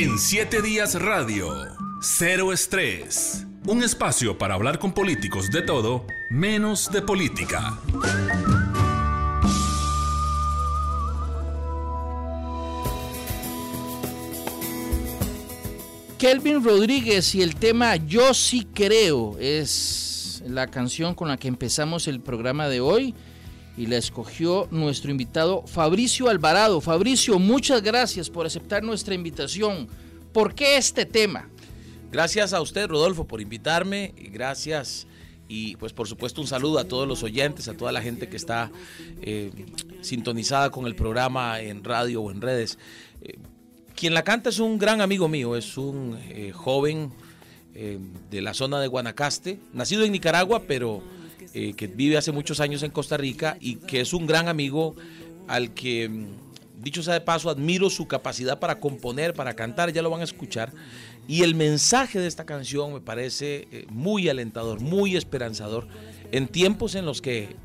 En 7 días radio, cero estrés. Un espacio para hablar con políticos de todo, menos de política. Kelvin Rodríguez y el tema Yo sí creo es la canción con la que empezamos el programa de hoy y la escogió nuestro invitado Fabricio Alvarado. Fabricio, muchas gracias por aceptar nuestra invitación. ¿Por qué este tema? Gracias a usted, Rodolfo, por invitarme y gracias y pues por supuesto un saludo a todos los oyentes, a toda la gente que está eh, sintonizada con el programa en radio o en redes. Eh, quien la canta es un gran amigo mío, es un eh, joven de la zona de Guanacaste, nacido en Nicaragua, pero eh, que vive hace muchos años en Costa Rica y que es un gran amigo al que, mm, dicho sea de paso, admiro su capacidad para componer, para cantar, ya lo van a escuchar. Y el mensaje de esta canción me parece muy alentador, muy esperanzador, en tiempos en los que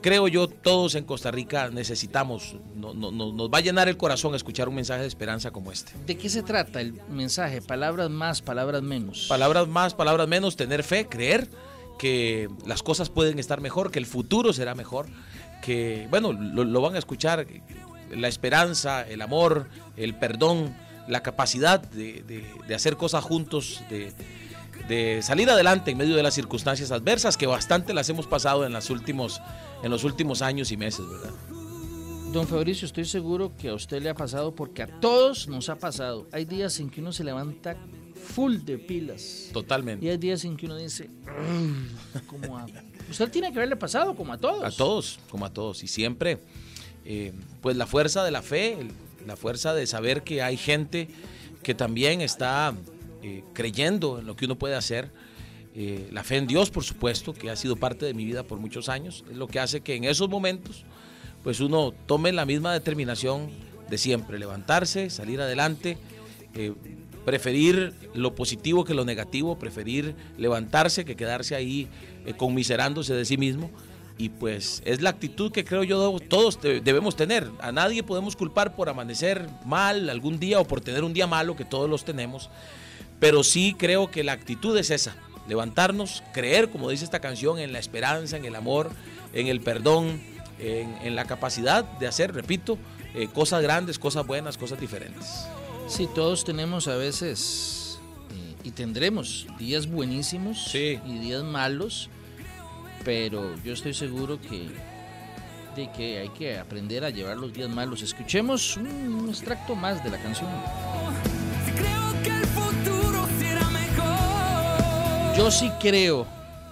creo yo, todos en Costa Rica necesitamos, no, no, nos va a llenar el corazón escuchar un mensaje de esperanza como este. ¿De qué se trata el mensaje? Palabras más, palabras menos. Palabras más, palabras menos, tener fe, creer que las cosas pueden estar mejor, que el futuro será mejor, que, bueno, lo, van a escuchar, la esperanza, el amor, el perdón, la capacidad de, de, de hacer cosas juntos, de de salir adelante en medio de las circunstancias adversas que bastante las hemos pasado en, las últimos, en los últimos años y meses, ¿verdad? Don Fabricio, estoy seguro que a usted le ha pasado porque a todos nos ha pasado. Hay días en que uno se levanta full de pilas. Totalmente. Y hay días en que uno dice, ¿cómo hago? Usted tiene que haberle pasado como a todos. A todos, como a todos. Y siempre, eh, pues la fuerza de la fe, la fuerza de saber que hay gente que también está eh, creyendo en lo que uno puede hacer. Eh, la fe en Dios, por supuesto, que ha sido parte de mi vida por muchos años, es lo que hace que en esos momentos, pues uno tome la misma determinación de siempre, levantarse, salir adelante, eh, preferir lo positivo que lo negativo, preferir levantarse que quedarse ahí eh, conmiserándose de sí mismo. Y pues es la actitud que creo yo todos debemos tener. A nadie podemos culpar por amanecer mal algún día o por tener un día malo, que todos los tenemos. Pero sí creo que la actitud es esa, levantarnos, creer, como dice esta canción, en la esperanza, en el amor, en el perdón, en, la capacidad de hacer, repito, eh, cosas grandes, cosas buenas, cosas diferentes. Sí, todos tenemos a veces eh, y tendremos días buenísimos sí. y días malos, pero yo estoy seguro que, de que hay que aprender a llevar los días malos. Escuchemos un, un extracto más de la canción. Yo sí creo.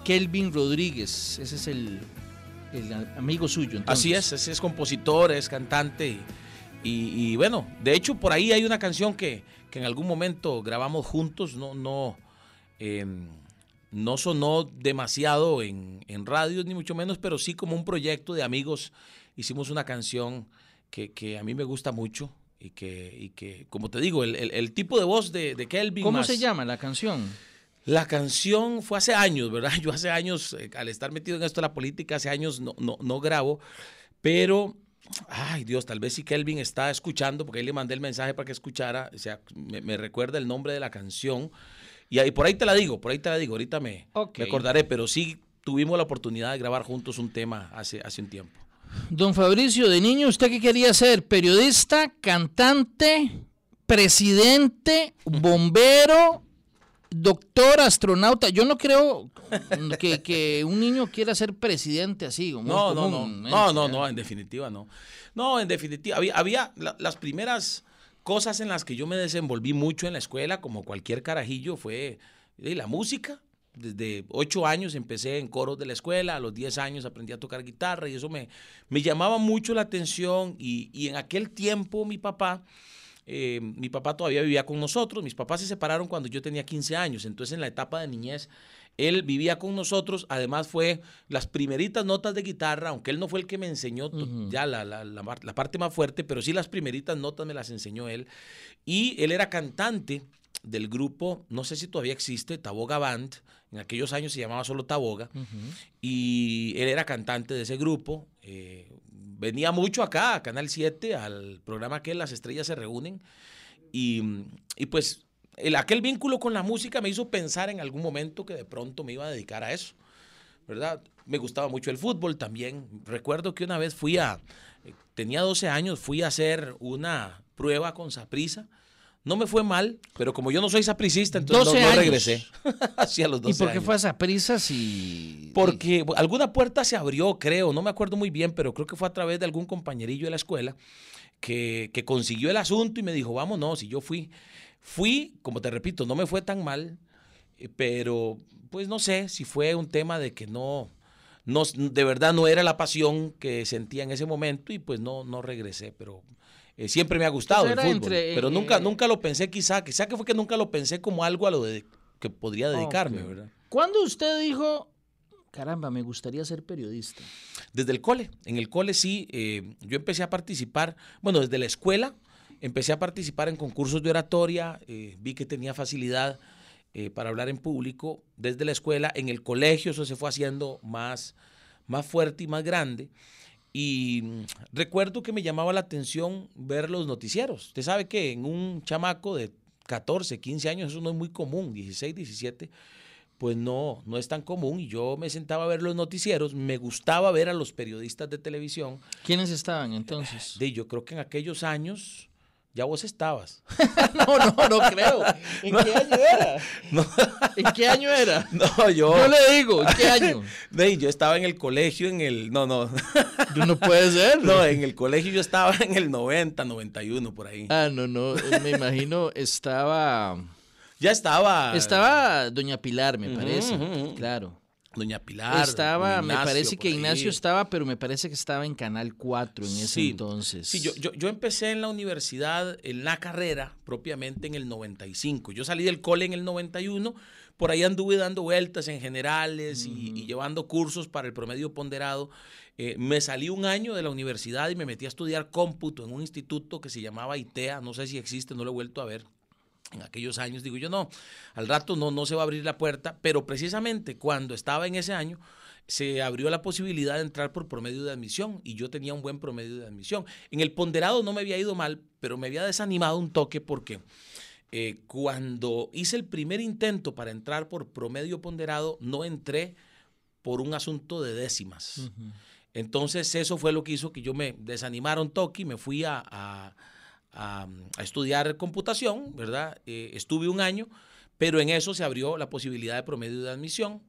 Kelvin Rodríguez, ese es el, el amigo suyo. Entonces. Así es, ese es compositor, es cantante. Y, y, y, bueno, de hecho por ahí hay una canción que, que en algún momento grabamos juntos, no, no, eh, no sonó demasiado en, en radios ni mucho menos, pero sí como un proyecto de amigos. Hicimos una canción que, que a mí me gusta mucho y que, y que como te digo, el, el, el tipo de voz de, de Kelvin. ¿Cómo más, se llama la canción? La canción fue hace años, ¿verdad? Yo hace años, eh, al estar metido en esto de la política, hace años no, no, no grabo, pero, ay Dios, tal vez si Kelvin está escuchando, porque ahí le mandé el mensaje para que escuchara, o sea, me, me recuerda el nombre de la canción, y ahí, por ahí te la digo, por ahí te la digo, ahorita me, okay. me acordaré, pero sí tuvimos la oportunidad de grabar juntos un tema hace, hace un tiempo. Don Fabricio, de niño, ¿usted qué quería ser? ¿Periodista, cantante, presidente, bombero? Doctor, astronauta. Yo no creo que, que, un niño quiera ser presidente así. Como no, no, no, no, no, no, en definitiva no. No, en definitiva, había, había la, las primeras cosas en las que yo me desenvolví mucho en la escuela, como cualquier carajillo, fue eh, la música. Desde ocho años empecé en coros de la escuela, a los diez años aprendí a tocar guitarra y eso me, me llamaba mucho la atención y, y en aquel tiempo mi papá eh, mi papá todavía vivía con nosotros, mis papás se separaron cuando yo tenía 15 años, entonces en la etapa de niñez él vivía con nosotros, además fue las primeritas notas de guitarra, aunque él no fue el que me enseñó uh -huh. ya la, la, la, la, parte más fuerte, pero sí las primeritas notas me las enseñó él, y él era cantante del grupo, no sé si todavía existe, Taboga Band, en aquellos años se llamaba solo Taboga, uh -huh. y él era cantante de ese grupo, eh, venía mucho acá, a Canal 7, al programa que Las Estrellas se reúnen, Y, y pues el, aquel vínculo con la música me hizo pensar en algún momento que de pronto me iba a dedicar a eso, ¿verdad? Me gustaba mucho el fútbol también. Recuerdo que una vez fui a, eh, tenía 12 años, fui a hacer una prueba con Saprisa. No me fue mal, pero como yo no soy sapricista, entonces no, no, regresé. Hacia los 12 ¿Y por qué fue a Saprisa si...? Porque alguna puerta se abrió, creo, no me acuerdo muy bien, pero creo que fue a través de algún compañerillo de la escuela que, que consiguió el asunto y me dijo, vamos, no, si yo fui. Fui, como te repito, no me fue tan mal, eh, pero pues no sé si fue un tema de que no, no, de verdad no era la pasión que sentía en ese momento y pues no, no regresé, pero eh, siempre me ha gustado el fútbol, pero nunca, eh, nunca lo pensé quizá, quizá que fue que nunca lo pensé como algo a lo de, que podría dedicarme, ¿verdad? ¿Cuándo usted dijo, caramba, me gustaría ser periodista? Desde el cole, en el cole sí, yo empecé a participar, bueno, desde la escuela, Empecé a participar en concursos de oratoria, eh, vi que tenía facilidad eh, para hablar en público desde la escuela, en el colegio eso se fue haciendo más, más fuerte y más grande. Y mm, recuerdo que me llamaba la atención ver los noticieros. Usted sabe que en un chamaco de 14, 15 años eso no es muy común, 16, 17, pues no, no es tan común. Y yo me sentaba a ver los noticieros, me gustaba ver a los periodistas de televisión. ¿Quiénes estaban entonces? De, yo creo que en aquellos años ya vos estabas. no, no, no creo. ¿En qué año era? ¿En qué año era? No, yo. Yo le digo, ¿en qué año? yo estaba en el colegio en el. No, no. No puede ser. No, en el colegio yo estaba en el 90, 91, por ahí. Ah, no, no. Me imagino estaba. Ya estaba. Estaba Doña Pilar, me parece. Claro. Doña Pilar. Estaba, me parece que Ignacio estaba, pero me parece que estaba en Canal 4 en ese entonces. Sí, yo, yo, empecé en la universidad, en la carrera, propiamente en el 95. Yo salí del cole en el 91, por ahí anduve dando vueltas en generales y, llevando cursos para el promedio ponderado. Eh, me salí un año de la universidad y me metí a estudiar cómputo en un instituto que se llamaba ITEA, no sé si existe, no lo he vuelto a ver en aquellos años, digo yo, no, al rato no, no se va a abrir la puerta, pero precisamente cuando estaba en ese año, se abrió la posibilidad de entrar por promedio de admisión y yo tenía un buen promedio de admisión. En el ponderado no me había ido mal, pero me había desanimado un toque porque eh, cuando hice el primer intento para entrar por promedio ponderado, no entré por un asunto de décimas. Entonces eso fue lo que hizo que yo me desanimara un toque y me fui a a, estudiar computación, ¿verdad? Eh, estuve un año, pero en eso se abrió la posibilidad de promedio de admisión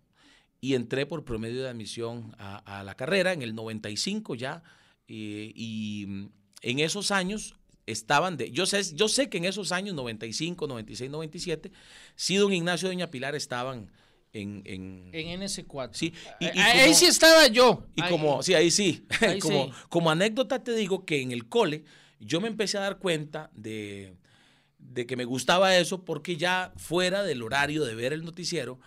y entré por promedio de admisión a, la carrera en el 95 ya. Eh, y en esos años estaban de. Yo sé, yo sé que en esos años, 95, 96, 97, sí, don Ignacio y doña Pilar estaban. En, en, en NS4. Sí, y, ahí sí estaba yo. Y como, sí, ahí sí. como, como anécdota te digo que en el cole yo me empecé a dar cuenta de, que me gustaba eso porque ya fuera del horario de ver el noticiero,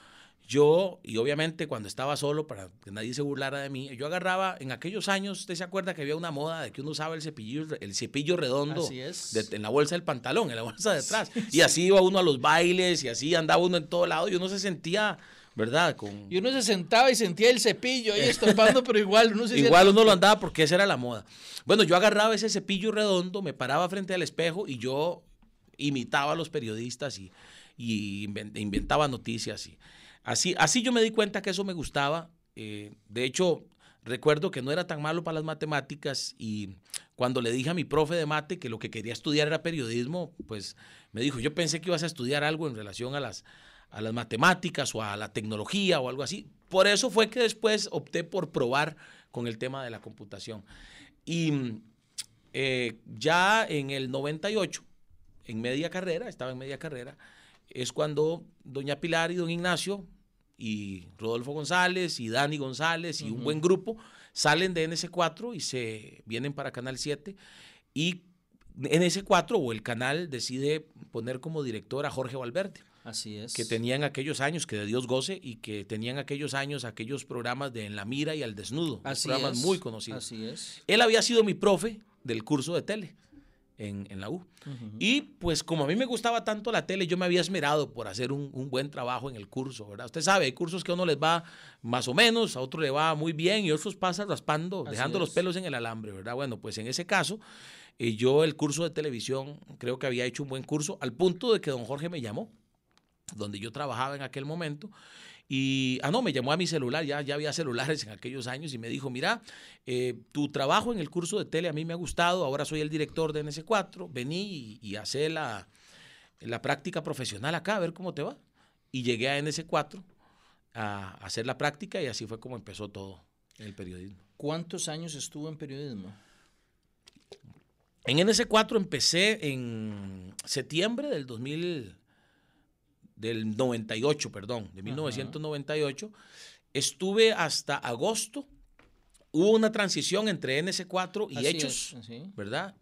yo, y obviamente cuando estaba solo, para que nadie se burlara de mí, yo agarraba, en aquellos años, usted se acuerda que había una moda de que uno usaba el cepillo, el cepillo redondo en la bolsa del pantalón, en la bolsa de atrás. Y así iba uno a los bailes y así andaba uno en todo lado y uno se sentía ¿verdad? Con... Y uno se sentaba y sentía el cepillo ahí estampando, pero igual uno se Igual uno lo andaba porque esa era la moda. Bueno, yo agarraba ese cepillo redondo, me paraba frente al espejo y yo imitaba a los periodistas y, y inventaba noticias. Y así, así yo me di cuenta que eso me gustaba. Eh, de hecho, recuerdo que no era tan malo para las matemáticas y cuando le dije a mi profe de mate que lo que quería estudiar era periodismo, pues me dijo, yo pensé que ibas a estudiar algo en relación a las, a las matemáticas o a la tecnología o algo así. Por eso fue que después opté por probar con el tema de la computación. Y eh, ya en el 98, en media carrera, estaba en media carrera, es cuando doña Pilar y don Ignacio y Rodolfo González y Dani González y un buen grupo salen de NS4 y se vienen para Canal 7 y NS4 o el canal decide poner como director a Jorge Valverde. Así es. Que tenían aquellos años, que de Dios goce, y que tenían aquellos años aquellos programas de En la Mira y Al Desnudo. Así programas muy conocidos. Así es. Él había sido mi profe del curso de tele en, la U. Y pues como a mí me gustaba tanto la tele, yo me había esmerado por hacer un, buen trabajo en el curso, ¿verdad? Usted sabe, hay cursos que a uno les va más o menos, a otro le va muy bien y otros pasan raspando, dejando los pelos en el alambre, ¿verdad? Bueno, pues en ese caso eh, yo el curso de televisión creo que había hecho un buen curso, al punto de que don Jorge me llamó, donde yo trabajaba en aquel momento, y, ah, no, me llamó a mi celular, ya, ya había celulares en aquellos años, y me dijo, mira, eh, tu trabajo en el curso de tele a mí me ha gustado, ahora soy el director de NS4, vení y, y hacé la, la práctica profesional acá, a ver cómo te va. Y llegué a NS4 a hacer la práctica y así fue como empezó todo el periodismo. ¿Cuántos años estuvo en periodismo? En NS4 empecé en septiembre del 2000, del 98, perdón, de 1998. Estuve hasta agosto. Hubo una transición entre NS4 y Así Hechos, es. ¿verdad?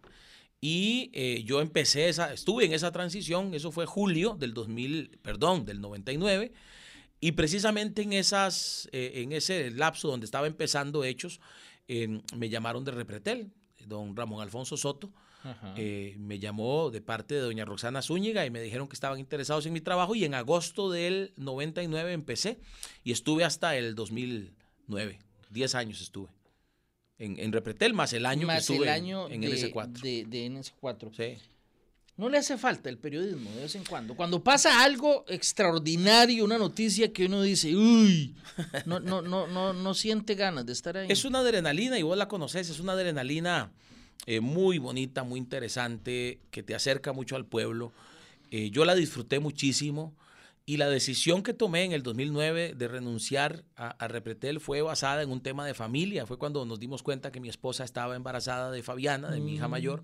Y eh, yo empecé esa, estuve en esa transición, eso fue julio del 2000, perdón, del 99. Y precisamente en, esas, eh, en ese lapso donde estaba empezando Hechos, eh, me llamaron de Repretel, don Ramón Alfonso Soto. Eh, me llamó de parte de doña Roxana Zúñiga y me dijeron que estaban interesados en mi trabajo y en agosto del 99 empecé y estuve hasta el 2009, 10 años estuve en, en Repretel, más el año Más que estuve el año en, de, en NS4. De, de NS4. Sí. ¿No le hace falta el periodismo de vez en cuando? Cuando pasa algo extraordinario, una noticia que uno dice, uy, no, no, no, no, no siente ganas de estar ahí. Es una adrenalina, y vos la conoces, es una adrenalina eh, muy bonita, muy interesante, que te acerca mucho al pueblo. Eh, yo la disfruté muchísimo y la decisión que tomé en el 2009 de renunciar a, a Repretel fue basada en un tema de familia. Fue cuando nos dimos cuenta que mi esposa estaba embarazada de Fabiana, de mi hija mayor.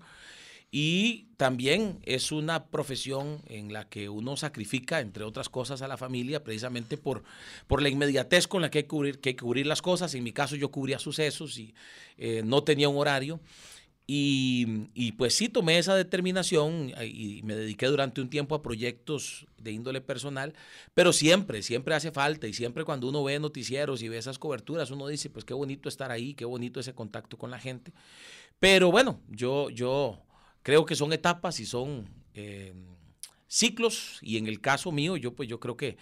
Y también es una profesión en la que uno sacrifica, entre otras cosas, a la familia, precisamente por, por la inmediatez con la que hay que cubrir, que hay que cubrir las cosas. En mi caso yo cubría sucesos y eh, no tenía un horario. Y, y, pues sí, tomé esa determinación y me dediqué durante un tiempo a proyectos de índole personal, pero siempre, siempre hace falta y siempre cuando uno ve noticieros y ve esas coberturas, uno dice, pues qué bonito estar ahí, qué bonito ese contacto con la gente. Pero bueno, yo, yo creo que son etapas y son eh, ciclos y en el caso mío, yo pues yo creo que,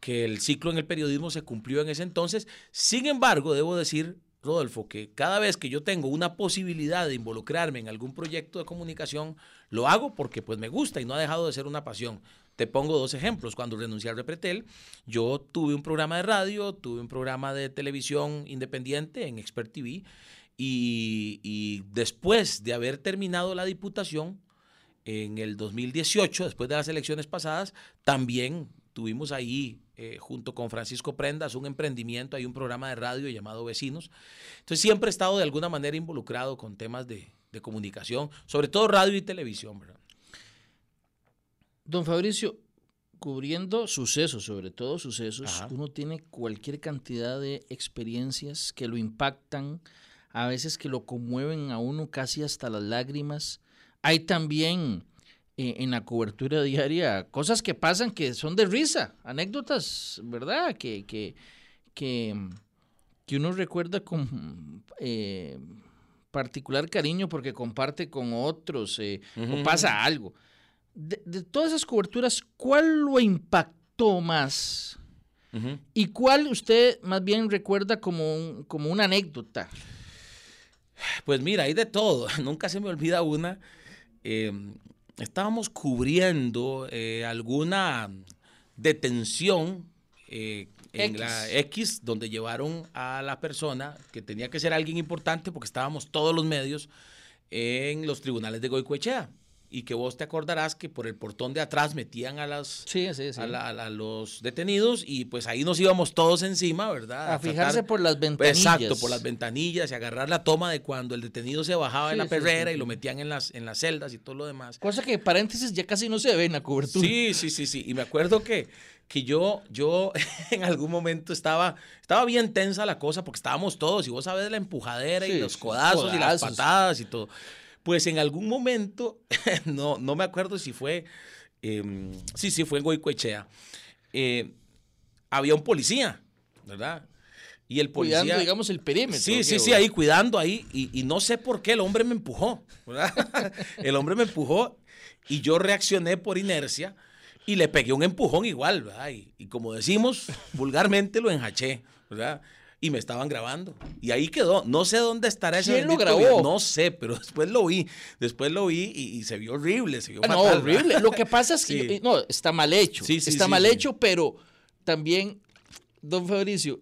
que el ciclo en el periodismo se cumplió en ese entonces. Sin embargo, debo decir Rodolfo, que cada vez que yo tengo una posibilidad de involucrarme en algún proyecto de comunicación, lo hago porque pues me gusta y no ha dejado de ser una pasión. Te pongo dos ejemplos. Cuando renuncié al Repretel, yo tuve un programa de radio, tuve un programa de televisión independiente en Expert TV y, y después de haber terminado la diputación, en el 2018, después de las elecciones pasadas, también tuvimos ahí, eh, junto con Francisco Prendas, un emprendimiento, hay un programa de radio llamado Vecinos. Entonces siempre he estado de alguna manera involucrado con temas de, de comunicación, sobre todo radio y televisión. ¿verdad? Don Fabricio, cubriendo sucesos, sobre todo sucesos, Ajá. uno tiene cualquier cantidad de experiencias que lo impactan, a veces que lo conmueven a uno casi hasta las lágrimas. Hay también eh, en la cobertura diaria cosas que pasan que son de risa, anécdotas, ¿verdad? Que, que, que, que uno recuerda con eh, particular cariño porque comparte con otros eh, uh -huh. o pasa algo. De, de, todas esas coberturas, ¿cuál lo impactó más? Uh -huh. ¿Y cuál usted más bien recuerda como, un, como una anécdota? Pues mira, hay de todo. Nunca se me olvida una. Eh, estábamos cubriendo eh, alguna detención eh, en X. la X, donde llevaron a la persona que tenía que ser alguien importante porque estábamos todos los medios en los tribunales de Goicoechea. Y que vos te acordarás que por el portón de atrás metían a, las, sí, sí, sí. A, la, a, los detenidos y pues ahí nos íbamos todos encima, ¿verdad? A, a fijarse tratar, por las ventanillas. Exacto, por las ventanillas y agarrar la toma de cuando el detenido se bajaba de la perrera y lo metían en las, en las celdas y todo lo demás. Cosa que, paréntesis, ya casi no se ve en la cobertura. Sí, sí, sí, sí. Y me acuerdo que, que yo, yo en algún momento estaba, estaba bien tensa la cosa porque estábamos todos y vos sabés la empujadera y los codazos, codazos, y las patadas y todo. Pues en algún momento, no, no me acuerdo si fue, eh, sí, sí, fue en Goicoechea, eh, había un policía, ¿verdad? Y el policía. Cuidando, digamos, el perímetro. Sí, sí, sí, ahí cuidando ahí. Y, y, no sé por qué el hombre me empujó, ¿verdad? el hombre me empujó y yo reaccioné por inercia y le pegué un empujón igual, ¿verdad? Y, y como decimos vulgarmente, lo enjaché, ¿verdad? Y me estaban grabando. Y ahí quedó. No sé dónde estará ese ¿Quién lo grabó? video, No sé, pero después lo vi. Después lo vi y, y se vio horrible. Se vio Ah, no, horrible. ¿verdad? Lo que pasa es que Sí. yo- no, está mal hecho. Sí, sí, está mal hecho, pero también, don Fabricio,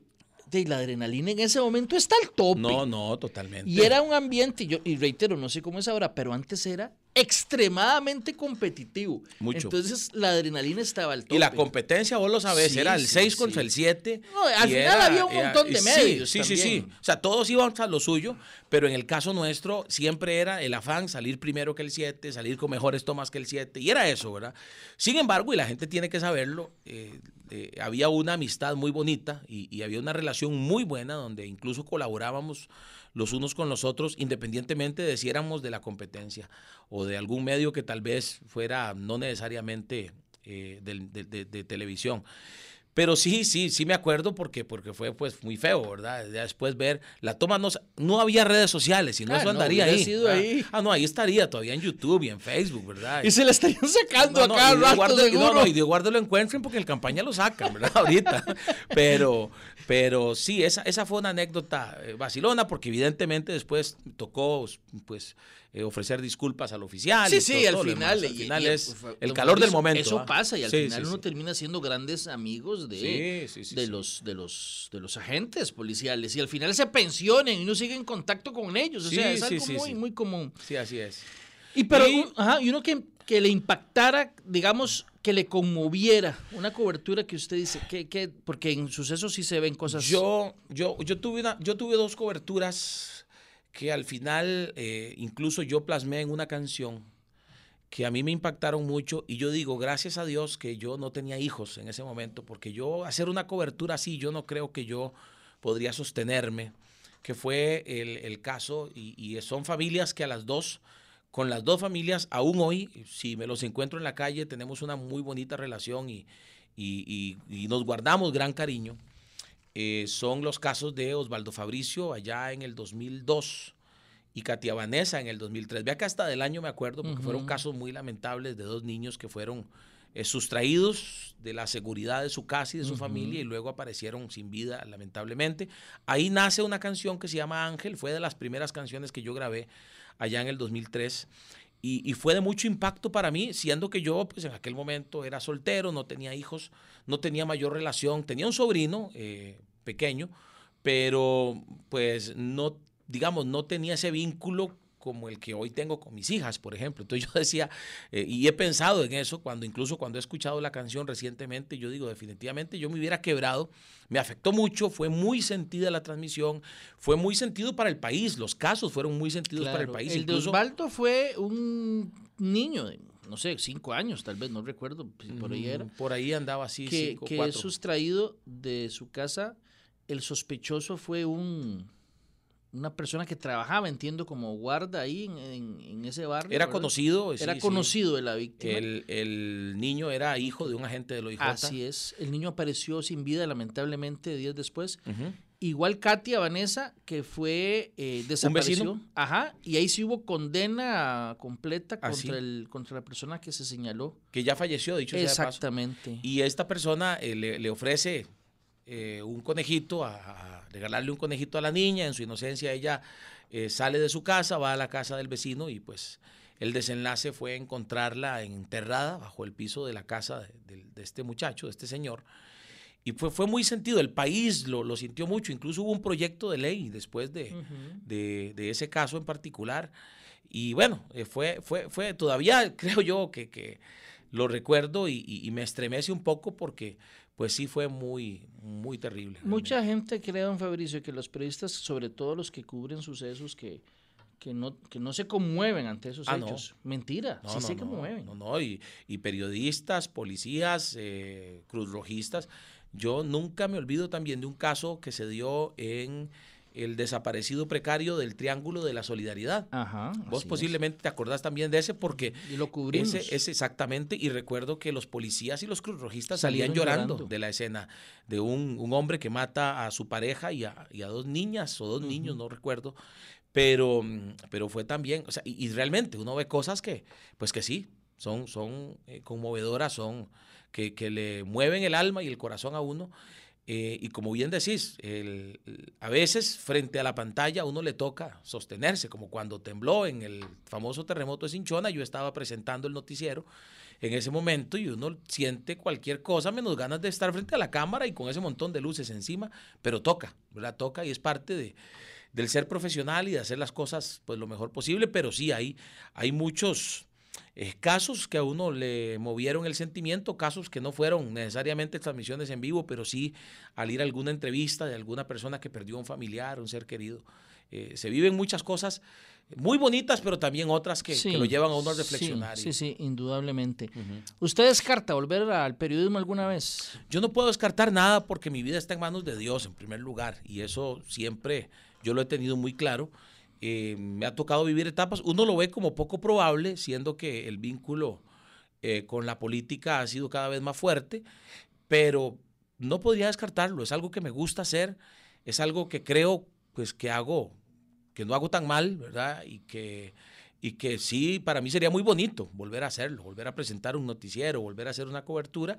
de la adrenalina en ese momento está al tope. No, no, totalmente. Y era un ambiente, yo, y reitero, no sé cómo es ahora, pero antes era extremadamente competitivo. Mucho. Entonces la adrenalina estaba al tope. Y la competencia, vos lo sabés, Sí, era el sí, 6 sí. contra el 7. No, al final había un montón de medios Sí, sí, sí. O sea, todos iban a lo suyo, pero en el caso nuestro siempre era el afán salir primero que el 7, salir con mejores tomas que el 7, y era eso, ¿verdad? Sin embargo, y la gente tiene que saberlo, eh, eh, había una amistad muy bonita y, y había una relación muy buena donde incluso colaborábamos los unos con los otros, independientemente de si éramos de la competencia o de algún medio que tal vez fuera no necesariamente eh, de televisión. Pero sí, sí, sí me acuerdo porque, porque fue pues muy feo, ¿verdad? Después ver la toma, no, no había redes sociales, si no Ah, eso no, andaría ahí. sido ¿verdad? ahí. Ah, no, ahí estaría todavía en YouTube y en Facebook, ¿verdad? Y se la estarían sacando No, no, a cada y Dios rato. No, no, y Dios guarde lo encuentren porque en campaña lo sacan, ¿verdad? Ahorita. Pero, pero sí, esa, esa fue una anécdota eh, vacilona porque evidentemente después tocó pues eh, ofrecer disculpas al oficial. Sí, y sí, todo- al todo final. Al final y- es el calor del momento. Eso ¿ah? pasa y al Sí, final sí, uno sí. termina siendo grandes amigos de, de. Los, de, los, de los agentes policiales. Y al final se pensionen y uno sigue en contacto con ellos. O Sí, sea, es sí, algo sí, muy, muy común. Sí, así es. Y, pero, Y- un- ajá, y uno que, que le impactara, digamos, que le conmoviera una cobertura que usted dice, que, que, porque en sucesos sí se ven cosas. Yo, yo, yo, tuve una, yo tuve dos coberturas que al final eh, incluso yo plasmé en una canción que a mí me impactaron mucho y yo digo, gracias a Dios que yo no tenía hijos en ese momento, porque yo hacer una cobertura así, yo no creo que yo podría sostenerme, que fue el, el caso y, y son familias que a las dos, con las dos familias, aún hoy, si me los encuentro en la calle, tenemos una muy bonita relación y, y- nos guardamos gran cariño. Eh, son los casos de Osvaldo Fabricio allá en el 2002 y Katia Vanessa en el 2003. Vea que hasta del año me acuerdo, porque fueron casos muy lamentables de dos niños que fueron eh, sustraídos de la seguridad de su casa y de su familia y luego aparecieron sin vida, lamentablemente. Ahí nace una canción que se llama Ángel, fue de las primeras canciones que yo grabé allá en el 2003. Y, fue de mucho impacto para mí, siendo que yo, pues en aquel momento era soltero, no tenía hijos, no tenía mayor relación, tenía un sobrino eh, pequeño, pero pues no, digamos, no tenía ese vínculo como el que hoy tengo con mis hijas, por ejemplo. Entonces yo decía, eh, y he pensado en eso, cuando incluso cuando he escuchado la canción recientemente, yo digo, definitivamente yo me hubiera quebrado, me afectó mucho, fue muy sentida la transmisión, fue muy sentido para el país, los casos fueron muy sentidos para el Claro, país. El de incluso, Osvaldo fue un niño de, no sé, cinco años, tal vez, no recuerdo, si por ahí mm, era, Por ahí andaba así, que, cinco, que es sustraído de su casa. El sospechoso fue un una persona que trabajaba, entiendo, como guarda ahí en, en- en ese barrio. Era ¿verdad? conocido. sí, Era sí. conocido de la víctima. El, el niño era hijo de un agente del OIJ. Así es. El niño apareció sin vida, lamentablemente, días después. Igual Katia Vanessa, que fue eh, desapareció. Ajá. Y ahí sí hubo condena completa Ah, contra, el, contra la persona que se señaló. Que ya falleció, dicho sea de paso. Exactamente. Y esta persona eh, le, le ofrece eh, un conejito, a, a regalarle un conejito a la niña. En su inocencia ella eh, sale de su casa, va a la casa del vecino y pues el desenlace fue encontrarla enterrada bajo el piso de la casa de, de- de este muchacho, de este señor. Y fue, fue muy sentido, el país lo, lo sintió mucho, incluso hubo un proyecto de ley después de, de, de ese caso en particular. Y bueno, eh, fue, fue, fue todavía creo yo que, que lo recuerdo y, y- y me estremece un poco porque pues sí fue muy, muy terrible. Mucha gente cree, don Fabricio, que los periodistas, sobre todo los que cubren sucesos, que, que, no, que no se conmueven ante esos Ah, no. hechos. Mentira, No, sí no, se conmueven. No, no, y, y periodistas, policías, eh, cruzrojistas. Yo nunca me olvido también de un caso que se dio en el desaparecido precario del Triángulo de la Solidaridad. Ajá. Vos es. posiblemente te acordás también de ese porque Y lo cubrimos. ese, ese exactamente, y recuerdo que los policías y los cruzrojistas salían llorando, llorando. de la escena de un, un hombre que mata a su pareja y a, y a dos niñas o dos niños, no recuerdo, pero, pero fue también, o sea, y, y realmente uno ve cosas que, pues que sí, son, son eh, conmovedoras, son que, que le mueven el alma y el corazón a uno. Eh, y como bien decís, a veces frente a la pantalla uno le toca sostenerse, como cuando tembló en el famoso terremoto de Cinchona, yo estaba presentando el noticiero en ese momento y uno siente cualquier cosa menos ganas de estar frente a la cámara y con ese montón de luces encima, pero toca, ¿verdad? Toca y es parte de, del ser profesional y de hacer las cosas pues lo mejor posible, pero sí hay, hay muchos eh, casos que a uno le movieron el sentimiento, casos que no fueron necesariamente transmisiones en vivo, pero sí al ir a alguna entrevista de alguna persona que perdió un familiar, un ser querido. Eh, se viven muchas cosas muy bonitas, pero también otras que, lo llevan a uno a reflexionar. Sí, sí, indudablemente. ¿Usted descarta volver al periodismo alguna vez? Yo no puedo descartar nada porque mi vida está en manos de Dios, en primer lugar, y eso siempre yo lo he tenido muy claro. Eh, me ha tocado vivir etapas. Uno lo ve como poco probable, siendo que el vínculo eh, con la política ha sido cada vez más fuerte, pero no podría descartarlo. Es algo que me gusta hacer, es algo que creo pues que hago, que no hago tan mal, ¿verdad? Y que, y que sí, para mí sería muy bonito volver a hacerlo, volver a presentar un noticiero, volver a hacer una cobertura.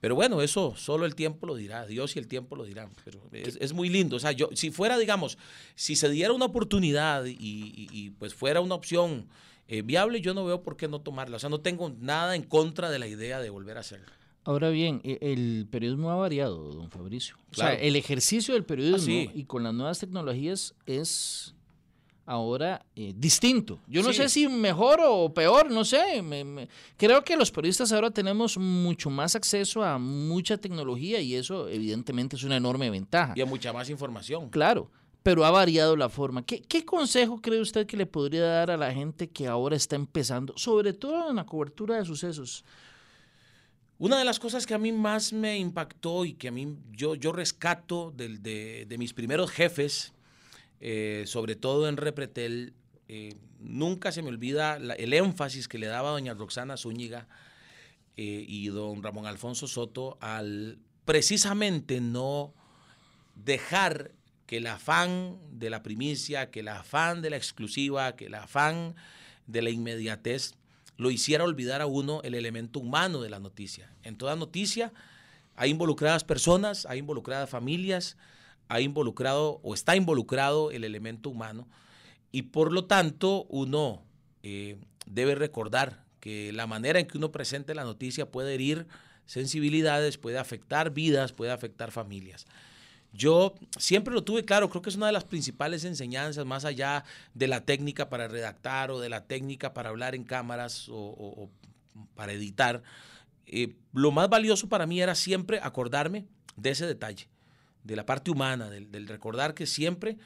Pero bueno, eso solo el tiempo lo dirá, Dios y el tiempo lo dirán. Pero es, muy lindo. O sea, yo, si fuera, digamos, si se diera una oportunidad y, pues fuera una opción eh, viable, yo no veo por qué no tomarla. O sea, no tengo nada en contra de la idea de volver a hacerlo. Ahora bien, e, el periodismo ha variado, don Fabricio. O sea, el ejercicio del periodismo ah, y con las nuevas tecnologías es ahora eh, distinto. Yo no sé si mejor o peor, no sé. creo que los periodistas ahora tenemos mucho más acceso a mucha tecnología y eso evidentemente es una enorme ventaja. Y a mucha más información. Claro, pero ha variado la forma. ¿Qué, ¿Qué consejo cree usted que le podría dar a la gente que ahora está empezando, sobre todo en la cobertura de sucesos? Una de las cosas que a mí más me impactó y que a mí yo, yo rescato de, de mis primeros jefes, eh, sobre todo en Repretel, eh, nunca se me olvida el énfasis que le daba doña Roxana Zúñiga eh, y don Ramón Alfonso Soto al precisamente no dejar que el afán de la primicia, que el afán de la exclusiva, que el afán de la inmediatez lo hiciera olvidar a uno el elemento humano de la noticia. En toda noticia hay involucradas personas, hay involucradas familias, ha involucrado o está involucrado el elemento humano y por lo tanto uno eh, debe recordar que la manera en que uno presente la noticia puede herir sensibilidades, puede afectar vidas, puede afectar familias. Yo siempre lo tuve claro, creo que es una de las principales enseñanzas, más allá de la técnica para redactar o de la técnica para hablar en cámaras o, para editar. Eh, lo más valioso para mí era siempre acordarme de ese detalle de la parte humana, del, recordar que siempre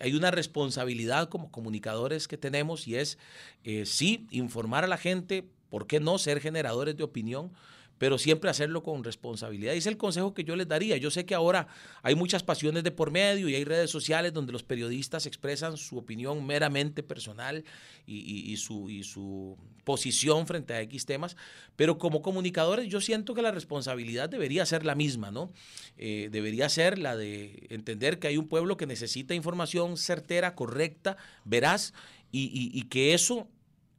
hay una responsabilidad como comunicadores que tenemos y es, eh, sí, informar a la gente, ¿por qué no ser generadores de opinión? Pero siempre hacerlo con responsabilidad. Y es el consejo que yo les daría. Yo sé que ahora hay muchas pasiones de por medio y hay redes sociales donde los periodistas expresan su opinión meramente personal y, su, y su posición frente a X temas, pero como comunicadores yo siento que la responsabilidad debería ser la misma, ¿no? Eh, debería ser la de entender que hay un pueblo que necesita información certera, correcta, veraz, y, y que eso,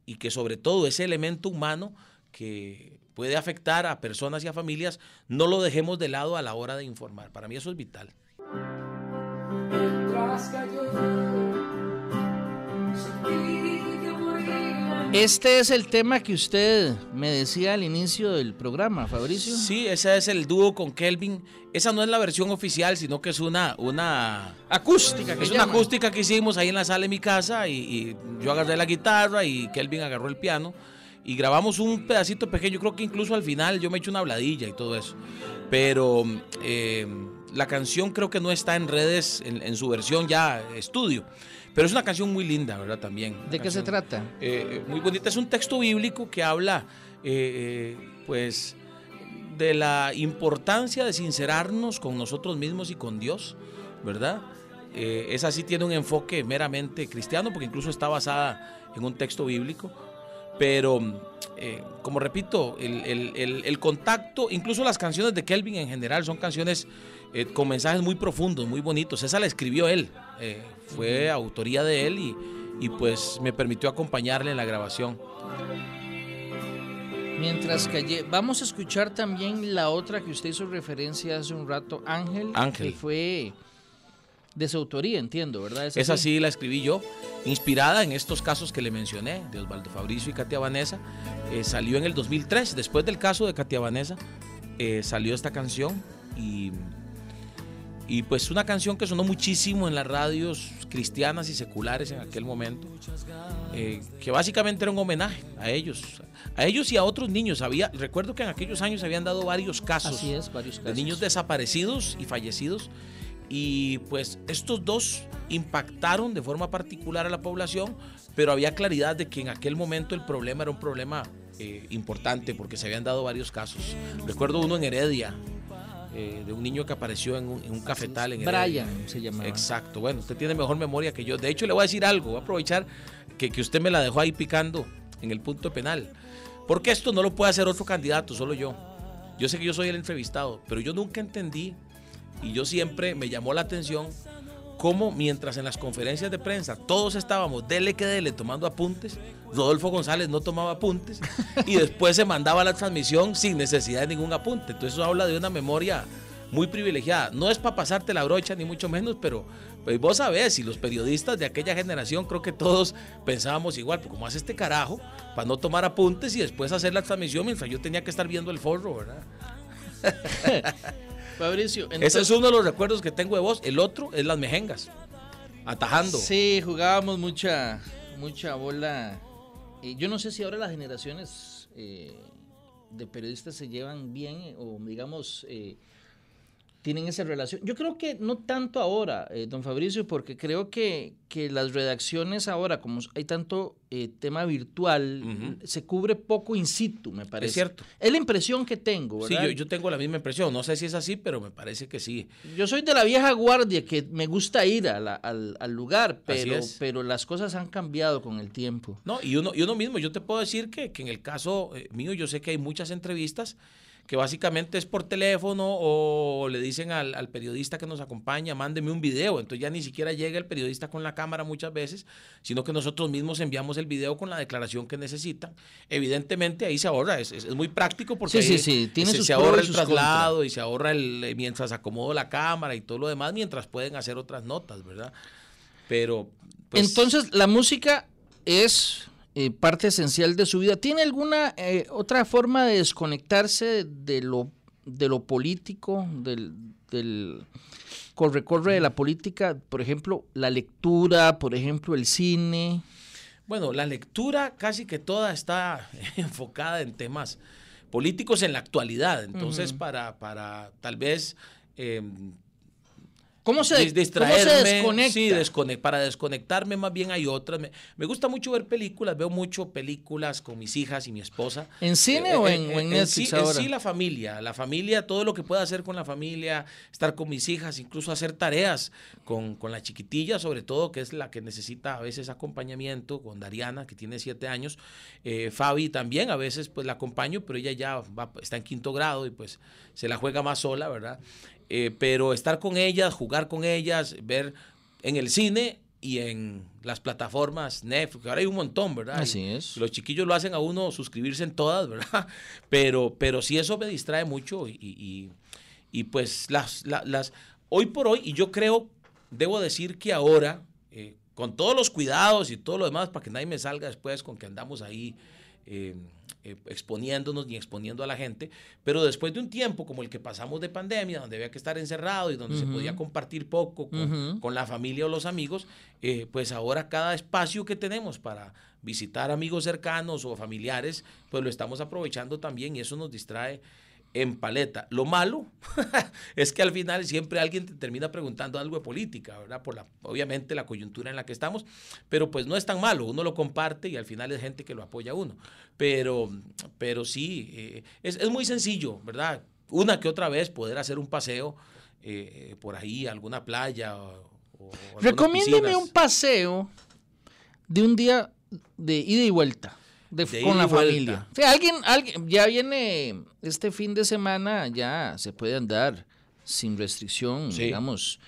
y que sobre todo ese elemento humano que puede afectar a personas y a familias, no lo dejemos de lado a la hora de informar. Para mí eso es vital. Este es el tema que usted me decía al inicio del programa, Fabricio. Sí, ese es el dúo con Kelvin. Esa no es la versión oficial, sino que es una, una acústica. Que es una acústica que hicimos ahí en la sala de mi casa y, y yo agarré la guitarra y Kelvin agarró el piano y grabamos un pedacito pequeño, creo que incluso al final yo me eché una habladilla y todo eso. Pero eh, la canción creo que no está en redes en, su versión ya estudio. Pero es una canción muy linda, ¿verdad? También. ¿De qué se trata? Eh, muy bonita. Es un texto bíblico que habla, eh, pues, de la importancia de sincerarnos con nosotros mismos y con Dios, ¿verdad? esa sí tiene un enfoque meramente cristiano, porque incluso está basada en un texto bíblico pero, eh, como repito, el, contacto, incluso las canciones de Kelvin en general son canciones eh, con mensajes muy profundos, muy bonitos. Esa la escribió él, eh, fue autoría de él y, y pues me permitió acompañarle en la grabación. Mientras que vamos a escuchar también la otra que usted hizo referencia hace un rato, Ángel, Ángel. que fue de su autoría, entiendo, ¿verdad? ¿Es Esa sí la escribí yo, inspirada en estos casos que le mencioné, de Osvaldo Fabricio y Katia Vanessa. Eh, salió en el 2003, después del caso de Katia Vanessa, eh, salió esta canción y, y pues una canción que sonó muchísimo en las radios cristianas y seculares en aquel momento, eh, que básicamente era un homenaje a ellos, a ellos y a otros niños. Había, recuerdo que en aquellos años habían dado varios casos, de niños desaparecidos y fallecidos. Y pues estos dos impactaron de forma particular a la población, pero había claridad de que en aquel momento el problema era un problema eh, importante porque se habían dado varios casos. Recuerdo uno en Heredia, eh, de un niño que apareció en un, cafetal en Brian se llamaba. Exacto, bueno, usted tiene mejor memoria que yo. De hecho, le voy a decir algo, voy a aprovechar que, que usted me la dejó ahí picando en el punto penal. Porque esto no lo puede hacer otro candidato, solo yo. Yo sé que yo soy el entrevistado, pero yo nunca entendí y yo siempre me llamó la atención cómo mientras en las conferencias de prensa todos estábamos dele que dele tomando apuntes, Rodolfo González no tomaba apuntes y después se mandaba la transmisión sin necesidad de ningún apunte. Entonces eso habla de una memoria muy privilegiada. No es para pasarte la brocha ni mucho menos, pero pues vos sabés, y los periodistas de aquella generación creo que todos pensábamos igual, pues como hace este carajo, para no tomar apuntes y después hacer la transmisión mientras yo tenía que estar viendo el forro, ¿verdad? Fabricio, ese es uno de los recuerdos que tengo de vos. El otro es las mejengas, atajando. Sí, jugábamos mucha, mucha bola. Eh, yo no sé si ahora las generaciones eh, de periodistas se llevan bien o digamos eh, tienen esa relación. Yo creo que no tanto ahora, eh, don Fabricio, porque creo que, que, las redacciones ahora, como hay tanto eh, tema virtual, se cubre poco in situ, me parece. Es cierto. Es la impresión que tengo, ¿verdad? Sí, yo, yo, tengo la misma impresión. No sé si es así, pero me parece que sí. Yo soy de la vieja guardia que me gusta ir al, al, lugar, pero, pero las cosas han cambiado con el tiempo. No, y uno, y uno mismo, yo te puedo decir que, que en el caso eh, mío, yo sé que hay muchas entrevistas que básicamente es por teléfono o le dicen al, periodista que nos acompaña, mándeme un video. Entonces ya ni siquiera llega el periodista con la cámara muchas veces, sino que nosotros mismos enviamos el video con la declaración que necesitan. Evidentemente ahí se ahorra, es, muy práctico porque sí, sí, Tiene se, ahorra el traslado y se ahorra el eh, mientras acomodo la cámara y todo lo demás, mientras pueden hacer otras notas, ¿verdad? Pero... Pues, Entonces la música es eh, parte esencial de su vida. ¿Tiene alguna eh, otra forma de desconectarse de lo, de lo político, del, del corre-corre de la política? Por ejemplo, la lectura, por ejemplo, el cine. Bueno, la lectura casi que toda está enfocada en temas políticos en la actualidad. Entonces, para, para tal vez em, ¿Cómo se, distraerme, desconecta? Sí, para desconectarme más bien hay otras. Me, gusta mucho ver películas, veo mucho películas con mis hijas y mi esposa. ¿En cine o en, en, Netflix sí, sí, la familia, la familia, todo lo que pueda hacer con la familia, estar con mis hijas, incluso hacer tareas con, con la chiquitilla, sobre todo, que es la que necesita a veces acompañamiento, con Dariana, que tiene siete años. Eh, Fabi también, a veces pues la acompaño, pero ella ya está en quinto grado y pues se la juega más sola, ¿verdad? Eh, pero estar con ellas, jugar con ellas, ver en el cine y en las plataformas Netflix, ahora hay un montón, ¿verdad? Así es. Los chiquillos lo hacen a uno suscribirse en todas, ¿verdad? Pero, pero sí eso me distrae mucho y, y, pues las, las, hoy por hoy, y yo creo, debo decir que ahora, eh, con todos los cuidados y todo lo demás, para que nadie me salga después con que andamos ahí eh, eh, exponiéndonos ni exponiendo a la gente, pero después de un tiempo como el que pasamos de pandemia, donde había que estar encerrado y donde se podía compartir poco con, la familia o los amigos, eh, pues ahora cada espacio que tenemos para visitar amigos cercanos o familiares, pues lo estamos aprovechando también y eso nos distrae en paleta. Lo malo es que al final siempre alguien te termina preguntando algo de política, ¿verdad? Por la, obviamente la coyuntura en la que estamos, pero pues no es tan malo, uno lo comparte y al final es gente que lo apoya a uno. Pero, pero sí, eh, es, muy sencillo, ¿verdad? Una que otra vez poder hacer un paseo eh, por ahí, alguna playa. O, Recomiéndeme un paseo de un día de ida y vuelta con la familia. alguien, alguien, ya viene este fin de semana, ya se puede andar sin restricción, digamos,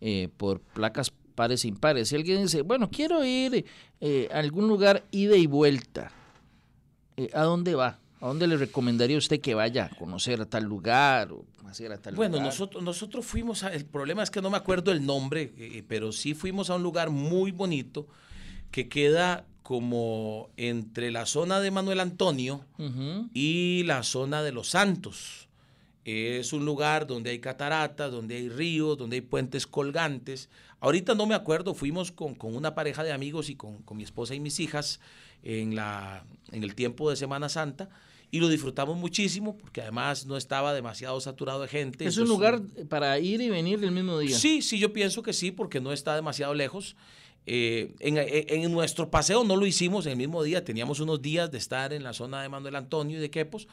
eh, por placas pares e impares. Si alguien dice, bueno, quiero ir eh, a algún lugar ida y vuelta, eh, ¿a dónde va? ¿A dónde le recomendaría usted que vaya a conocer a tal lugar o hacer a tal bueno, lugar? nosotros, nosotros fuimos, a, el problema es que no me acuerdo el nombre, pero sí fuimos a un lugar muy bonito que queda como entre la zona de Manuel Antonio y la zona de Los Santos. Es un lugar donde hay cataratas, donde hay ríos, donde hay puentes colgantes. Ahorita no me acuerdo, fuimos con, con una pareja de amigos y con, con mi esposa y mis hijas en, la, en el tiempo de Semana Santa y lo disfrutamos muchísimo porque además no estaba demasiado saturado de gente. Es un lugar para ir y venir el mismo día. Sí, sí, yo pienso que sí, porque no está demasiado lejos. Eh, en, en- en nuestro paseo no lo hicimos en el mismo día, teníamos unos días de estar en la zona de Manuel Antonio y de Quepos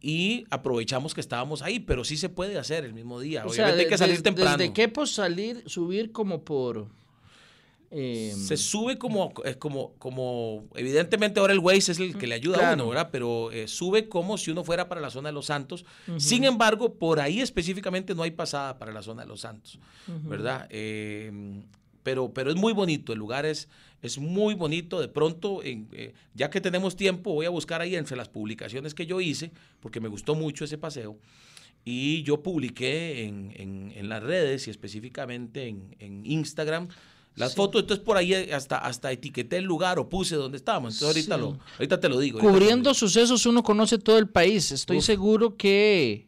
y aprovechamos que estábamos ahí, pero sí se puede hacer el mismo día. O Obviamente sea, hay que salir temprano. Desde Quepos salir, subir como por... eh, Se sube como, eh, como, como, evidentemente ahora el Waze es el que le ayuda a Claro. uno, ¿verdad? Pero eh, sube como si uno fuera para la zona de Los Santos. Sin embargo, por ahí específicamente no hay pasada para la zona de Los Santos, ¿verdad? Eh, pero, pero es muy bonito, el lugar es, es muy bonito. De pronto, en, eh, ya que tenemos tiempo, voy a buscar ahí entre las publicaciones que yo hice, porque me gustó mucho ese paseo. Y yo publiqué en, en- en las redes y específicamente en, Instagram las fotos. Entonces por ahí hasta, hasta etiqueté el lugar o puse donde estábamos. Entonces ahorita, lo, ahorita te lo digo. lo Cubriendo digo. sucesos uno conoce todo el país. Estoy Uf. seguro que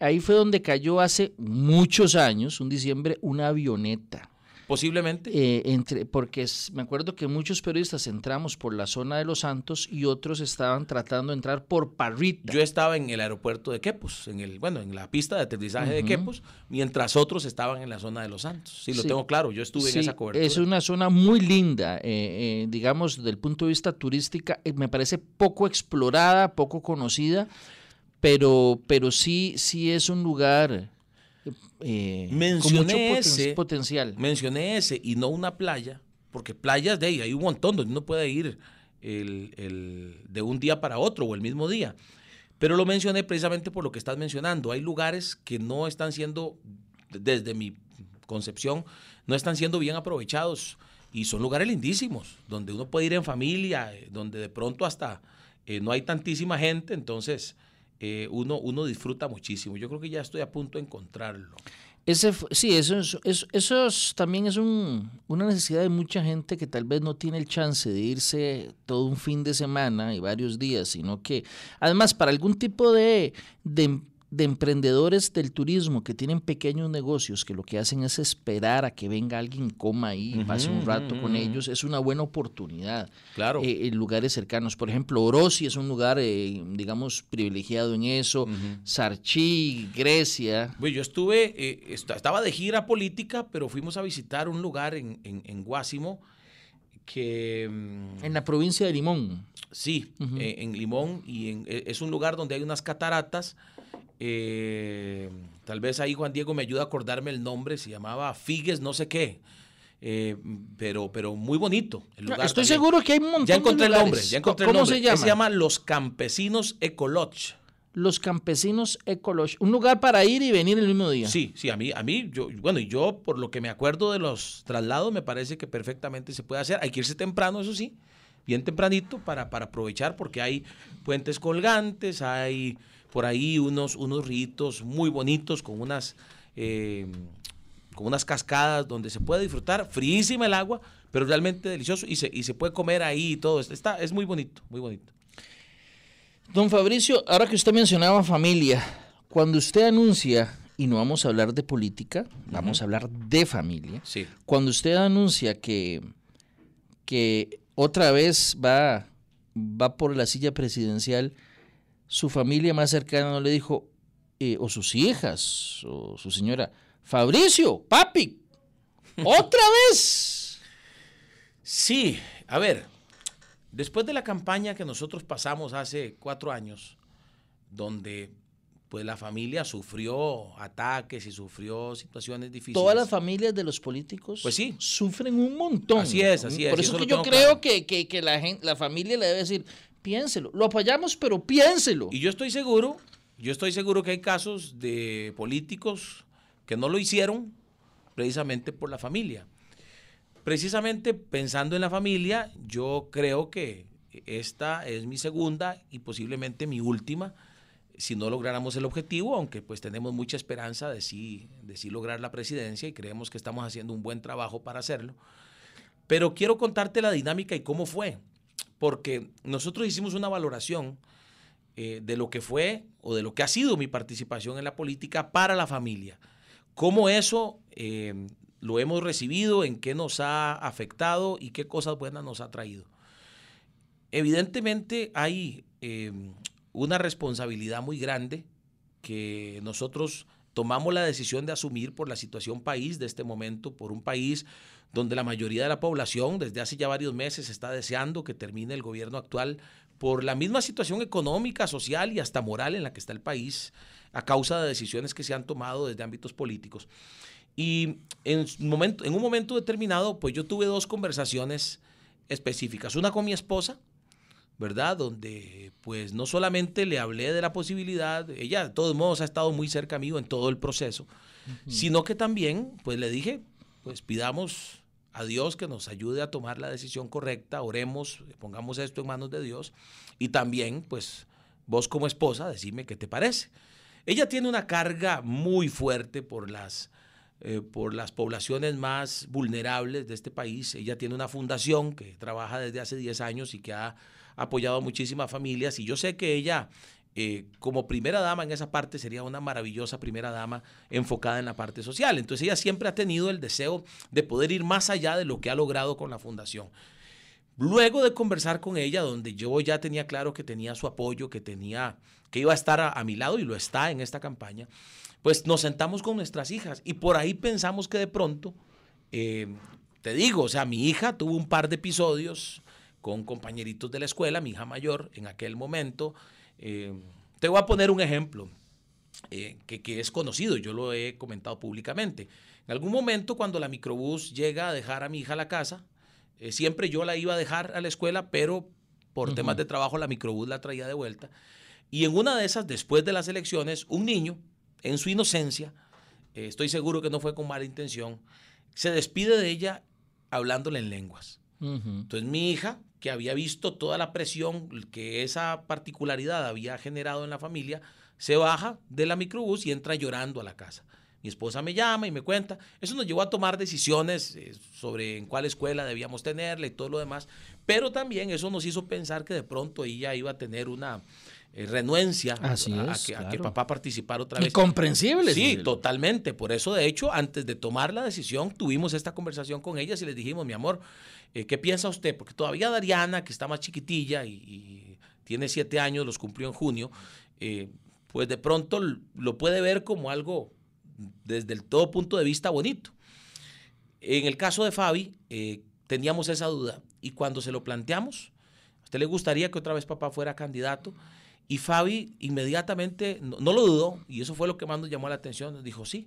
ahí fue donde cayó hace muchos años, un diciembre, una avioneta. Posiblemente. Eh, entre, porque es- me acuerdo que muchos periodistas entramos por la zona de Los Santos y otros estaban tratando de entrar por Parrita. Yo estaba en el aeropuerto de Quepos, en el, bueno, en la pista de aterrizaje de. Quepos, mientras otros estaban en la zona de Los Santos. Sí, lo Sí. tengo claro, yo estuve Sí, en esa cobertura. Es una zona muy linda, eh, eh, digamos, desde el punto de vista turística, me parece poco explorada, poco conocida, pero, pero sí, sí es un lugar eh, con Mencioné mucho poten- ese. potencial. Mencioné ese y no una playa, porque playas de ahí hay un montón donde uno puede ir el- el- de un día para otro o el mismo día. Pero lo mencioné precisamente por lo que estás mencionando. Hay lugares que no están siendo, desde mi concepción, no están siendo bien aprovechados y son lugares lindísimos, donde uno puede ir en familia, eh, donde de pronto hasta eh, no hay tantísima gente, entonces eh, uno, uno disfruta muchísimo. Yo creo que ya estoy a punto de encontrarlo. Ese, sí, eso, es, eso, eso es- también es un- una necesidad de mucha gente que tal vez no tiene el chance de irse todo un fin de semana y varios días, sino que además para algún tipo de, de, de emprendedores del turismo que tienen pequeños negocios que lo que hacen es esperar a que venga alguien, coma ahí, y pase un rato con ellos, es una buena oportunidad. Claro. Eh, en lugares cercanos. Por ejemplo, Orosi es un lugar, eh, digamos, privilegiado en eso. Sarchi, Grecia. Bueno, yo estuve, eh, est- estaba de gira política, pero fuimos a visitar un lugar en, en, en Guásimo que... mm, En la provincia de Limón. Sí, en Limón, y en- eh, es un lugar donde hay unas cataratas. Eh, tal vez ahí Juan Diego me ayuda a acordarme el nombre, se llamaba Figues no sé qué, eh, pero, pero muy bonito. el lugar Estoy también. seguro que hay un montón Ya encontré de el nombre, ya encontré ¿Cómo el nombre. se llama? Se llama Los Campesinos Ecolodge. Los Campesinos Ecolodge. Un lugar para ir y venir el mismo día. Sí, sí, a mí, a mí, yo, bueno, y yo por lo que me acuerdo de los traslados, me parece que perfectamente se puede hacer. Hay que irse temprano, eso sí, bien tempranito para, para aprovechar, porque hay puentes colgantes, hay por ahí unos, unos ritos muy bonitos con unas, eh, con unas cascadas donde se puede disfrutar, fríísima el agua, pero realmente delicioso y se, y se puede comer ahí y todo. Está, es muy bonito, muy bonito. Don Fabricio, ahora que usted mencionaba familia, cuando usted anuncia, y no vamos a hablar de política, vamos a hablar de familia, Sí. cuando usted anuncia que, que otra vez va, va por la silla presidencial, su familia más cercana no le dijo, eh, o sus hijas, o su señora, Fabricio, papi, otra vez. Sí, a ver, después de la campaña que nosotros pasamos hace cuatro años, donde pues la familia sufrió ataques y sufrió situaciones difíciles. Todas las familias de los políticos Pues sí. sufren un montón. Así es, así es, Por eso que yo creo claro. que, que- que la, la familia le debe decir, piénselo. Lo apoyamos, pero piénselo. Y yo estoy seguro, yo estoy seguro que hay casos de políticos que no lo hicieron precisamente por la familia. Precisamente pensando en la familia, yo creo que esta es mi segunda y posiblemente mi última si no lográramos el objetivo, aunque pues tenemos mucha esperanza de sí, de sí lograr la presidencia y creemos que estamos haciendo un buen trabajo para hacerlo. Pero quiero contarte la dinámica y cómo fue, porque nosotros hicimos una valoración eh, de lo que fue o de lo que ha sido mi participación en la política para la familia. Cómo eso eh, lo hemos recibido, en qué nos ha afectado y qué cosas buenas nos ha traído. Evidentemente hay eh, una responsabilidad muy grande que nosotros tomamos la decisión de asumir por la situación país de este momento, por un país donde la mayoría de la población desde hace ya varios meses está deseando que termine el gobierno actual por la misma situación económica, social y hasta moral en la que está el país a causa de decisiones que se han tomado desde ámbitos políticos. Y en, momento, en un momento determinado, pues yo tuve dos conversaciones específicas, una con mi esposa, ¿verdad? Donde pues no solamente le hablé de la posibilidad, ella de todos modos ha estado muy cerca mío en todo el proceso, sino que también pues le dije, pues pidamos a Dios que nos ayude a tomar la decisión correcta, oremos, pongamos esto en manos de Dios y también pues vos como esposa decime qué te parece. Ella tiene una carga muy fuerte por las eh, por las poblaciones más vulnerables de este país. Ella tiene una fundación que trabaja desde hace 10 años y que ha apoyado a muchísimas familias y yo sé que ella eh, como primera dama en esa parte sería una maravillosa primera dama enfocada en la parte social. Entonces ella siempre ha tenido el deseo de poder ir más allá de lo que ha logrado con la fundación. Luego de conversar con ella, donde yo ya tenía claro que tenía su apoyo, que tenía, que iba a estar a, mi lado y lo está en esta campaña, pues nos sentamos con nuestras hijas y por ahí pensamos que de pronto, eh, te digo, o sea, mi hija tuvo un par de episodios con compañeritos de la escuela, mi hija mayor en aquel momento. Eh, te voy a poner un ejemplo eh, que, que, es conocido, yo lo he comentado públicamente. En algún momento cuando la microbús llega a dejar a mi hija a la casa, eh, siempre yo la iba a dejar a la escuela, pero por temas de trabajo la microbús la traía de vuelta. Y en una de esas, después de las elecciones, un niño, en su inocencia, estoy seguro que no fue con mala intención, se despide de ella hablándole en lenguas. Entonces mi hija, que había visto toda la presión que esa particularidad había generado en la familia, se baja de la microbús y entra llorando a la casa. Mi esposa me llama y me cuenta. Eso nos llevó a tomar decisiones eh, sobre en cuál escuela debíamos tenerla y todo lo demás. Pero también eso nos hizo pensar que de pronto ella iba a tener una eh, renuencia a, que, papá participara otra vez. Comprensible. Sí, totalmente. Por eso, de hecho, antes de tomar la decisión, tuvimos esta conversación con ellas y les dijimos, mi amor, eh, ¿qué piensa usted? Porque todavía Dariana, que está más chiquitilla y, tiene siete años, los cumplió en junio, eh, pues de pronto lo puede ver como algo desde el todo punto de vista bonito. En el caso de Fabi, teníamos esa duda y cuando se lo planteamos, ¿a usted le gustaría que otra vez papá fuera candidato? Y Fabi inmediatamente no, lo dudó, y eso fue lo que más nos llamó la atención. Dijo, sí,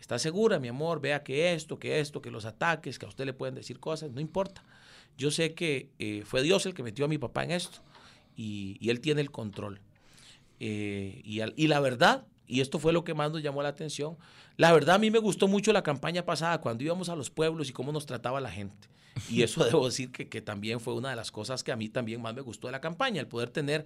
está segura, mi amor, vea que esto, que esto, que los ataques, que a usted le pueden decir cosas, no importa. Yo sé que eh, fue Dios el que metió a mi papá en esto, y, él tiene el control. Eh, y, y la verdad, y esto fue lo que más nos llamó la atención, la verdad a mí me gustó mucho la campaña pasada, cuando íbamos a los pueblos y cómo nos trataba la gente. Y eso debo decir que, que, también fue una de las cosas que a mí también más me gustó de la campaña, el poder tener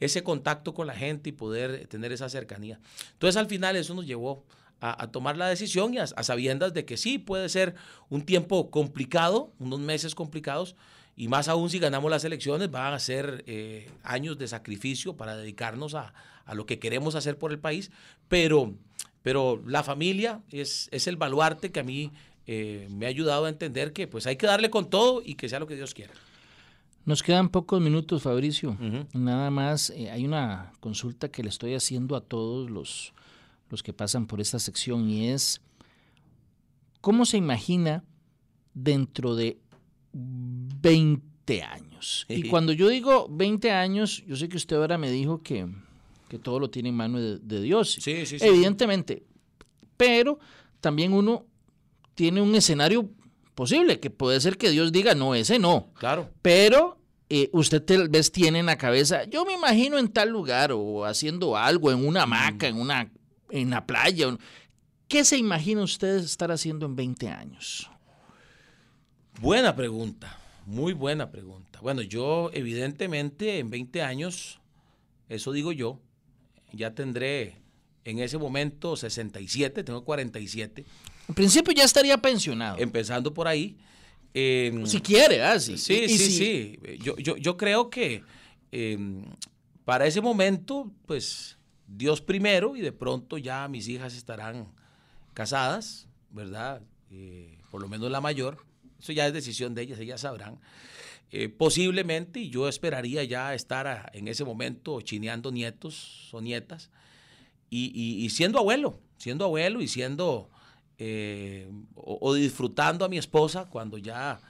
ese contacto con la gente y poder tener esa cercanía. Entonces al final eso nos llevó a, tomar la decisión y a, sabiendas de que sí puede ser un tiempo complicado, unos meses complicados, y más aún si ganamos las elecciones, van a ser eh, años de sacrificio para dedicarnos a, a, lo que queremos hacer por el país, pero, pero la familia es, es el baluarte que a mí eh, me ha ayudado a entender que pues hay que darle con todo y que sea lo que Dios quiera. Nos quedan pocos minutos, Fabricio. Nada más, eh, hay una consulta que le estoy haciendo a todos los, los que pasan por esta sección y es, ¿cómo se imagina dentro de 20 años? Y cuando yo digo 20 años, yo sé que usted ahora me dijo que, todo lo tiene en mano de, Dios. Sí, sí, Evidentemente. Pero también uno tiene un escenario posible, que puede ser que Dios diga, no, ese no. Claro. Pero eh, usted tal vez tiene en la cabeza, yo me imagino en tal lugar o haciendo algo, en una hamaca, en una en la playa. ¿Qué se imagina usted estar haciendo en 20 años? Buena pregunta, muy buena pregunta. Bueno, yo evidentemente en 20 años, eso digo yo, ya tendré en ese momento 67, tengo 47. En principio ya estaría pensionado. Empezando por ahí. Em, si quiere, ¿ah? Sí, sí, sí, sí. Yo, yo, yo, creo que em, para ese momento, pues Dios primero y de pronto ya mis hijas estarán casadas, ¿verdad? Eh, por lo menos la mayor. Eso ya es decisión de ellas, ellas sabrán. Eh, posiblemente, y yo esperaría ya estar en ese momento chineando nietos o nietas y, siendo abuelo, siendo abuelo y siendo eh, o, disfrutando a mi esposa cuando ya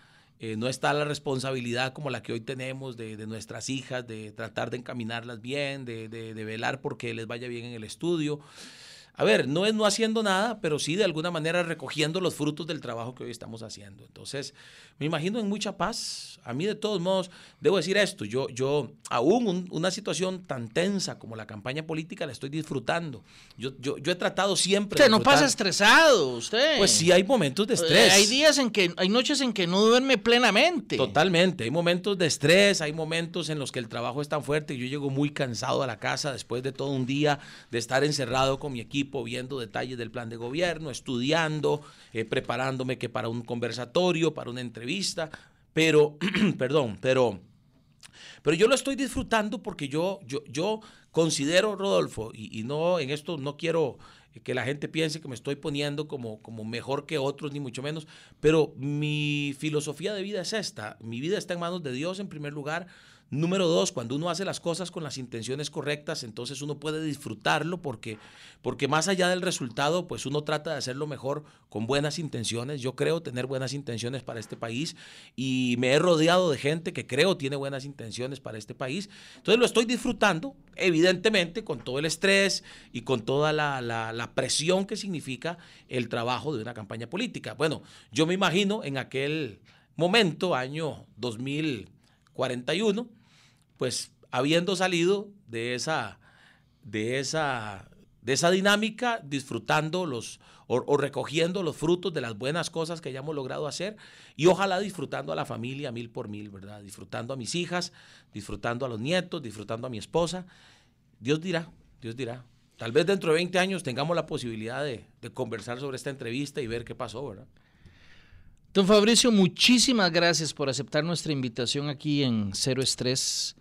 eh, no está la responsabilidad como la que hoy tenemos de, nuestras hijas, de tratar de encaminarlas bien, de, de velar porque les vaya bien en el estudio a ver, no es no haciendo nada, pero sí de alguna manera recogiendo los frutos del trabajo que hoy estamos haciendo. Entonces, me imagino en mucha paz. A mí, de todos modos, debo decir esto, yo, yo aún una situación tan tensa como la campaña política la estoy disfrutando. Yo, yo, he tratado siempre... Usted no pasa estresado, usted. Pues sí, hay momentos de estrés. Hay días en que, hay noches en que no duerme plenamente. Totalmente, hay momentos de estrés, hay momentos en los que el trabajo es tan fuerte y yo llego muy cansado a la casa después de todo un día de estar encerrado con mi equipo viendo detalles del plan de gobierno, estudiando, eh, preparándome que para un conversatorio, para una entrevista, pero, perdón, pero, pero yo lo estoy disfrutando porque yo, yo, yo considero, Rodolfo, y, no en esto no quiero que la gente piense que me estoy poniendo como, como mejor que otros, ni mucho menos, pero mi filosofía de vida es esta, mi vida está en manos de Dios en primer lugar, Número dos, cuando uno hace las cosas con las intenciones correctas, entonces uno puede disfrutarlo porque, porque más allá del resultado, pues uno trata de hacerlo mejor con buenas intenciones. Yo creo tener buenas intenciones para este país y me he rodeado de gente que creo tiene buenas intenciones para este país. Entonces lo estoy disfrutando, evidentemente, con todo el estrés y con toda la, la presión que significa el trabajo de una campaña política. Bueno, yo me imagino en aquel momento, año 2041, pues habiendo salido de esa, de esa, de esa dinámica, disfrutando los o, recogiendo los frutos de las buenas cosas que hayamos logrado hacer y ojalá disfrutando a la familia mil por mil, ¿verdad? Disfrutando a mis hijas, disfrutando a los nietos, disfrutando a mi esposa. Dios dirá, Dios dirá. Tal vez dentro de 20 años tengamos la posibilidad de, de conversar sobre esta entrevista y ver qué pasó, ¿verdad? Don Fabricio, muchísimas gracias por aceptar nuestra invitación aquí en Cero Estrés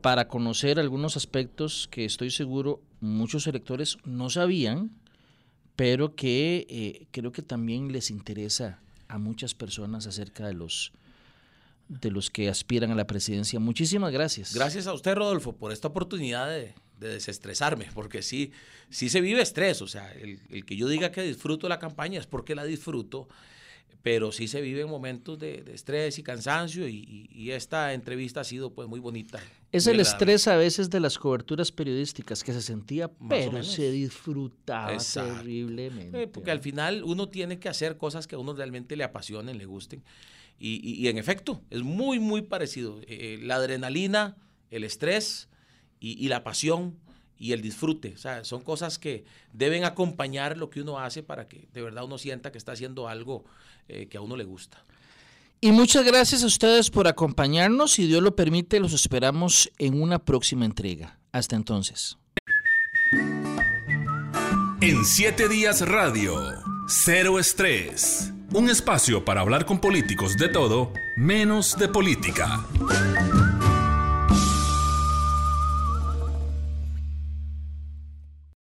para conocer algunos aspectos que estoy seguro muchos electores no sabían, pero que eh, creo que también les interesa a muchas personas acerca de los de los que aspiran a la presidencia. Muchísimas gracias. Gracias a usted, Rodolfo, por esta oportunidad de, desestresarme, porque sí, sí se vive estrés. O sea, el, el, que yo diga que disfruto la campaña es porque la disfruto pero sí se viven momentos de, estrés y cansancio y, esta entrevista ha sido pues muy bonita. Es el estrés a veces de las coberturas periodísticas que se sentía, pero se disfrutaba terriblemente. Eh, porque al final uno tiene que hacer cosas que a uno realmente le apasionen, le gusten. Y, en efecto, es muy, muy parecido. Eh, la adrenalina, el estrés y la pasión y el disfrute. O sea, son cosas que deben acompañar lo que uno hace para que de verdad uno sienta que está haciendo algo eh, que a uno le gusta. Y muchas gracias a ustedes por acompañarnos. Si Dios lo permite, los esperamos en una próxima entrega. Hasta entonces. En siete días radio, cero estrés. Un espacio para hablar con políticos de todo, menos de política.